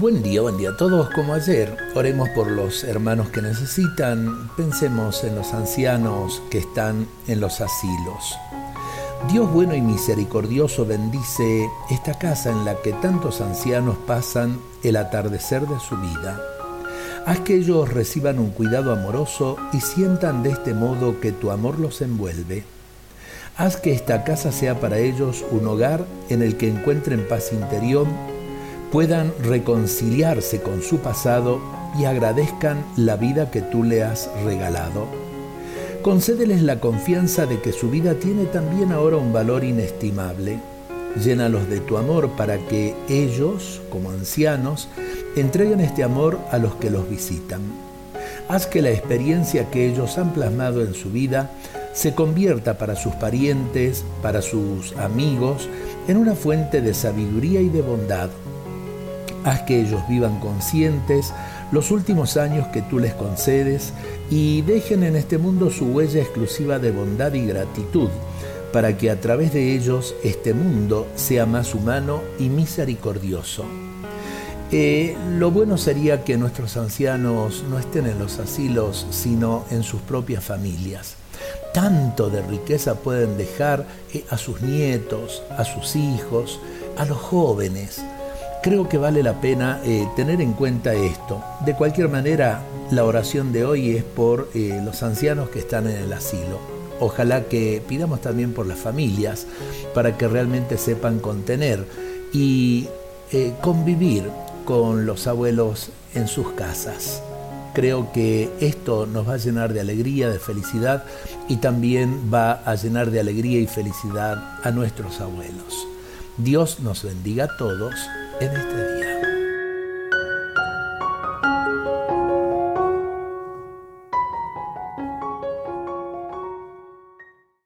Buen día, buen día a todos como ayer. Oremos por los hermanos que necesitan, pensemos en los ancianos que están en los asilos. Dios bueno y misericordioso bendice esta casa en la que tantos ancianos pasan el atardecer de su vida. Haz que ellos reciban un cuidado amoroso y sientan de este modo que tu amor los envuelve. Haz que esta casa sea para ellos un hogar en el que encuentren paz interior puedan reconciliarse con su pasado y agradezcan la vida que tú le has regalado. Concédeles la confianza de que su vida tiene también ahora un valor inestimable. Llénalos de tu amor para que ellos, como ancianos, entreguen este amor a los que los visitan. Haz que la experiencia que ellos han plasmado en su vida se convierta para sus parientes, para sus amigos, en una fuente de sabiduría y de bondad Haz que ellos vivan conscientes los últimos años que tú les concedes y dejen en este mundo su huella exclusiva de bondad y gratitud, para que a través de ellos este mundo sea más humano y misericordioso. Eh, lo bueno sería que nuestros ancianos no estén en los asilos, sino en sus propias familias. Tanto de riqueza pueden dejar eh, a sus nietos, a sus hijos, a los jóvenes creo que vale la pena eh, tener en cuenta esto. De cualquier manera, la oración de hoy es por eh, los ancianos que están en el asilo. Ojalá que pidamos también por las familias para que realmente sepan contener y eh, convivir con los abuelos en sus casas. Creo que esto nos va a llenar de alegría, de felicidad y también va a llenar de alegría y felicidad a nuestros abuelos. Dios nos bendiga a todos en este